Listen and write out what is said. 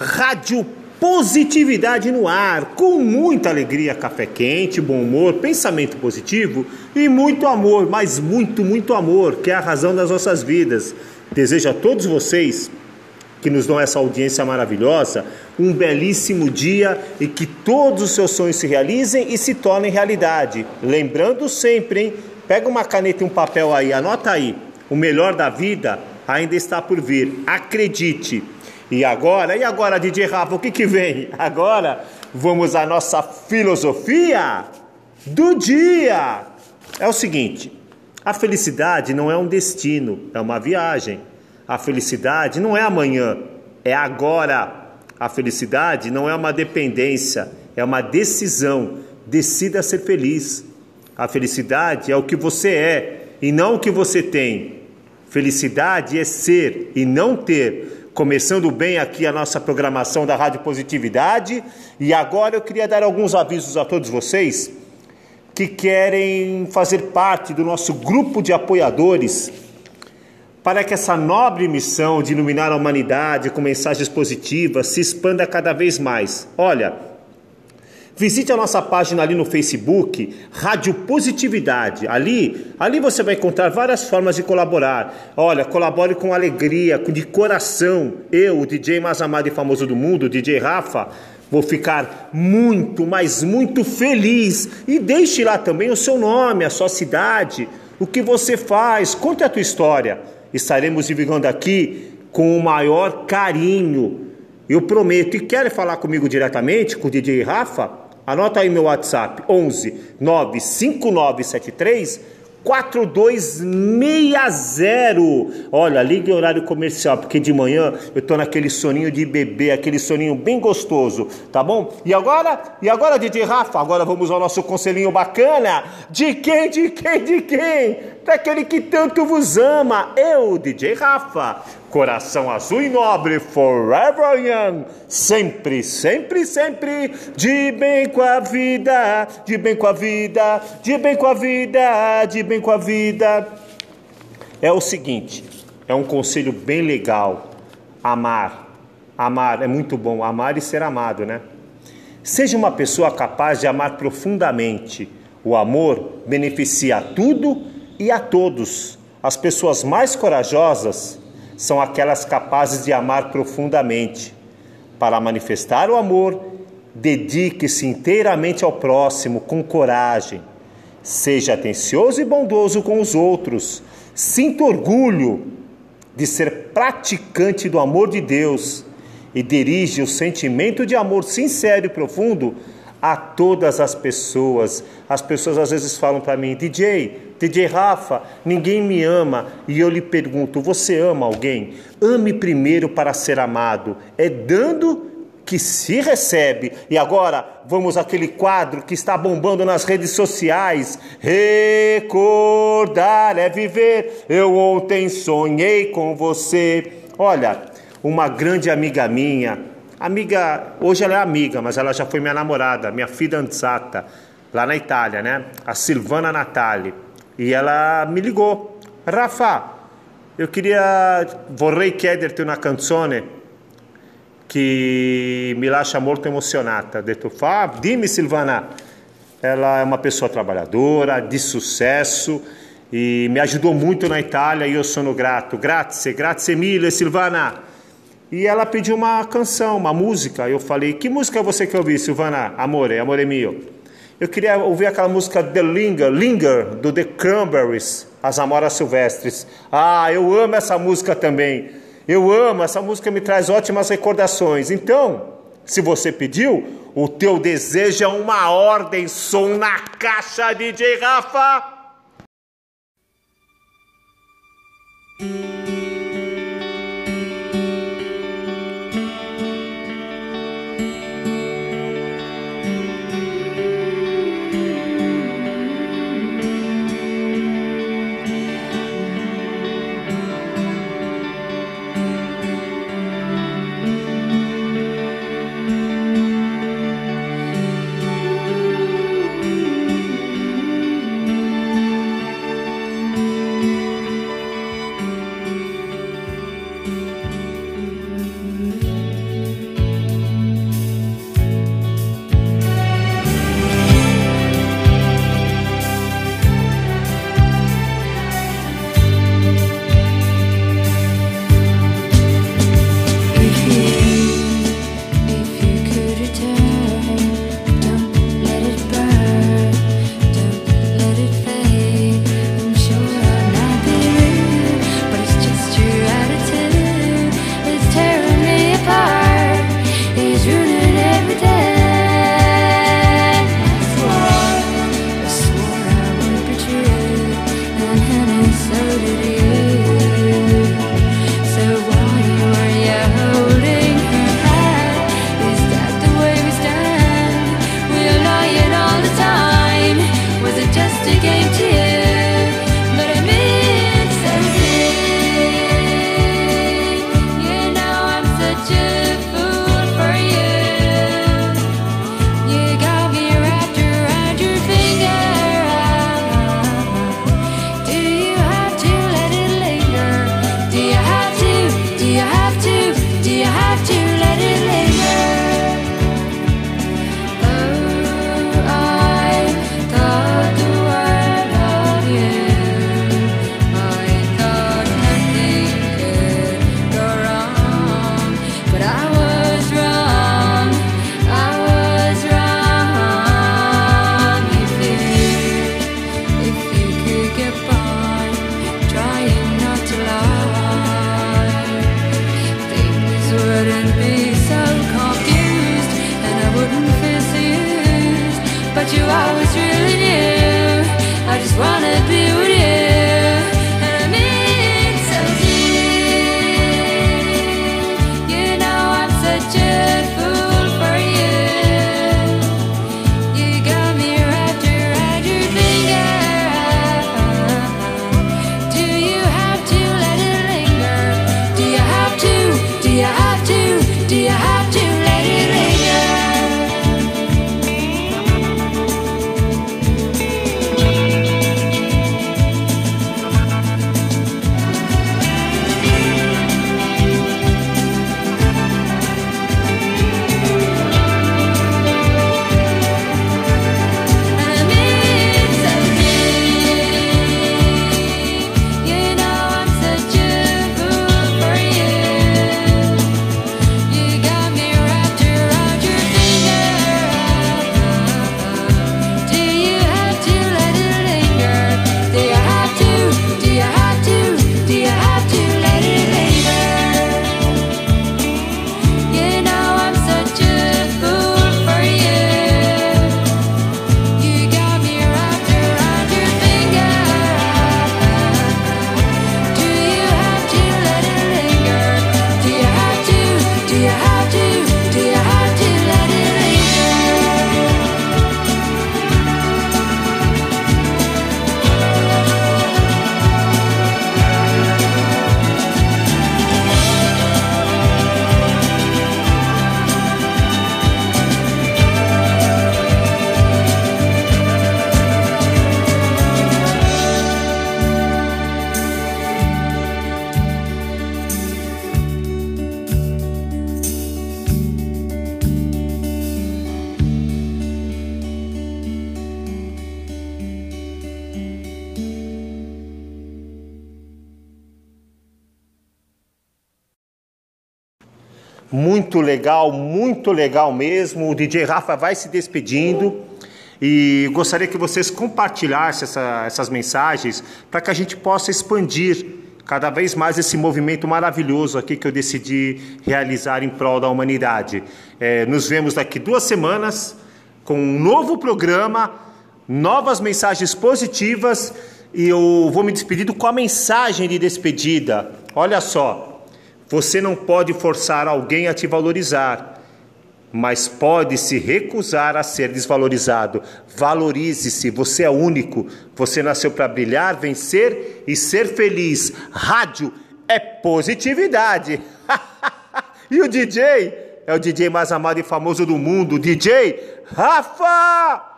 Rádio Positividade no ar, com muita alegria, café quente, bom humor, pensamento positivo e muito amor, mas muito, muito amor, que é a razão das nossas vidas. Desejo a todos vocês que nos dão essa audiência maravilhosa um belíssimo dia e que todos os seus sonhos se realizem e se tornem realidade. Lembrando sempre, hein? Pega uma caneta e um papel aí, anota aí. O melhor da vida ainda está por vir. Acredite. E agora, e agora, DJ Rafa, o que que vem? Agora vamos à nossa filosofia do dia. É o seguinte: a felicidade não é um destino, é uma viagem. A felicidade não é amanhã, é agora. A felicidade não é uma dependência, é uma decisão. Decida ser feliz. A felicidade é o que você é e não o que você tem. Felicidade é ser e não ter começando bem aqui a nossa programação da Rádio Positividade. E agora eu queria dar alguns avisos a todos vocês que querem fazer parte do nosso grupo de apoiadores para que essa nobre missão de iluminar a humanidade com mensagens positivas se expanda cada vez mais. Olha, Visite a nossa página ali no Facebook, Rádio Positividade. Ali, ali você vai encontrar várias formas de colaborar. Olha, colabore com alegria, de coração. Eu, o DJ mais amado e famoso do mundo, o DJ Rafa, vou ficar muito, mas muito feliz. E deixe lá também o seu nome, a sua cidade, o que você faz, conte a tua história. Estaremos divulgando aqui com o maior carinho. Eu prometo. E quer falar comigo diretamente, com o DJ Rafa? Anota aí meu WhatsApp: 11 95973 4260. Olha, ligue horário comercial, porque de manhã eu tô naquele soninho de bebê, aquele soninho bem gostoso, tá bom? E agora? E agora, DJ Rafa? Agora vamos ao nosso conselhinho bacana. De quem? De quem? De quem? Daquele que tanto vos ama. Eu, DJ Rafa. Coração azul e nobre, forever young, sempre, sempre, sempre, de bem com a vida, de bem com a vida, de bem com a vida, de bem com a vida. É o seguinte, é um conselho bem legal, amar, amar é muito bom, amar e ser amado, né? Seja uma pessoa capaz de amar profundamente. O amor beneficia tudo e a todos. As pessoas mais corajosas são aquelas capazes de amar profundamente. Para manifestar o amor, dedique-se inteiramente ao próximo com coragem. Seja atencioso e bondoso com os outros. Sinta orgulho de ser praticante do amor de Deus e dirige o sentimento de amor sincero e profundo a todas as pessoas. As pessoas às vezes falam para mim, DJ, DJ Rafa, ninguém me ama. E eu lhe pergunto, você ama alguém? Ame primeiro para ser amado. É dando que se recebe. E agora vamos àquele quadro que está bombando nas redes sociais. Recordar é viver. Eu ontem sonhei com você. Olha, uma grande amiga minha, Amiga, hoje ela é amiga, mas ela já foi minha namorada, minha fidanzata, lá na Itália, né? A Silvana Natali. E ela me ligou. Rafa, eu queria. Vorrei chiederti una canzone que me lascia molto emozionata. Detto, fa, dimmi Silvana. Ela é uma pessoa trabalhadora, de sucesso e me ajudou muito na Itália e eu sou grato. Grazie, grazie mille Silvana. E ela pediu uma canção, uma música. Eu falei: Que música você quer ouvir, Silvana? Amore, amore mio. Eu queria ouvir aquela música The Linger, Linger, do The Cranberries, As Amoras Silvestres. Ah, eu amo essa música também. Eu amo, essa música me traz ótimas recordações. Então, se você pediu, o teu desejo é uma ordem, som na caixa, DJ Rafa. Muito legal, muito legal mesmo. O DJ Rafa vai se despedindo. E gostaria que vocês compartilhassem essa, essas mensagens para que a gente possa expandir cada vez mais esse movimento maravilhoso aqui que eu decidi realizar em prol da humanidade. É, nos vemos daqui duas semanas com um novo programa, novas mensagens positivas e eu vou me despedindo com a mensagem de despedida. Olha só, você não pode forçar alguém a te valorizar mas pode se recusar a ser desvalorizado. Valorize-se, você é único. Você nasceu para brilhar, vencer e ser feliz. Rádio é positividade. e o DJ é o DJ mais amado e famoso do mundo, DJ Rafa!